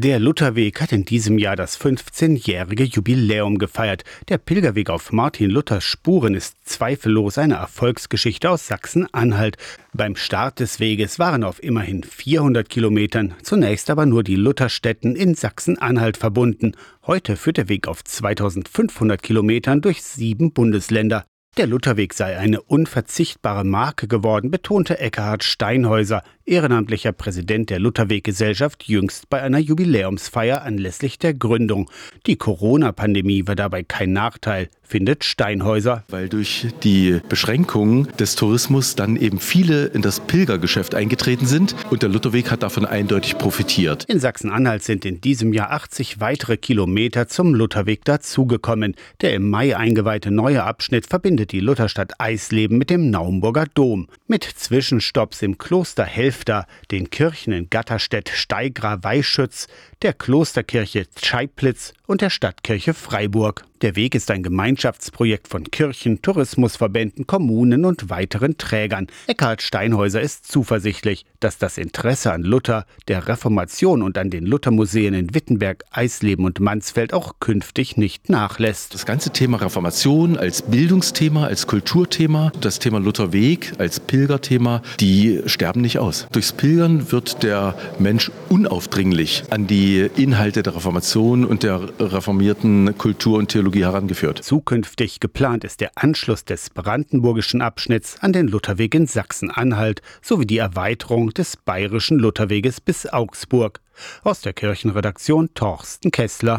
Der Lutherweg hat in diesem Jahr das 15-jährige Jubiläum gefeiert. Der Pilgerweg auf Martin Luthers Spuren ist zweifellos eine Erfolgsgeschichte aus Sachsen-Anhalt. Beim Start des Weges waren auf immerhin 400 Kilometern zunächst aber nur die Lutherstätten in Sachsen-Anhalt verbunden. Heute führt der Weg auf 2500 Kilometern durch sieben Bundesländer. Der Lutherweg sei eine unverzichtbare Marke geworden, betonte Eckhard Steinhäuser, ehrenamtlicher Präsident der Lutherweg-Gesellschaft, jüngst bei einer Jubiläumsfeier anlässlich der Gründung. Die Corona-Pandemie war dabei kein Nachteil, findet Steinhäuser. Weil durch die Beschränkungen des Tourismus dann eben viele in das Pilgergeschäft eingetreten sind und der Lutherweg hat davon eindeutig profitiert. In Sachsen-Anhalt sind in diesem Jahr 80 weitere Kilometer zum Lutherweg dazugekommen. Der im Mai eingeweihte neue Abschnitt verbindet die Lutherstadt Eisleben mit dem Naumburger Dom. Mit Zwischenstopps im Kloster Helfter, den Kirchen in Gatterstedt, Steigra, Weischütz, der Klosterkirche Scheiplitz und der Stadtkirche Freiburg. Der Weg ist ein Gemeinschaftsprojekt von Kirchen, Tourismusverbänden, Kommunen und weiteren Trägern. Eckhard Steinhäuser ist zuversichtlich, dass das Interesse an Luther, der Reformation und an den Luthermuseen in Wittenberg, Eisleben und Mansfeld auch künftig nicht nachlässt. Das ganze Thema Reformation als Bildungsthema, als Kulturthema, das Thema Lutherweg als Pilgerthema, die sterben nicht aus. Durchs Pilgern wird der Mensch unaufdringlich an die Inhalte der Reformation und der reformierten Kultur und Theologie Theologie herangeführt. Zukünftig geplant ist der Anschluss des brandenburgischen Abschnitts an den Lutherweg in Sachsen-Anhalt sowie die Erweiterung des bayerischen Lutherweges bis Augsburg. Aus der Kirchenredaktion Torsten Kessler.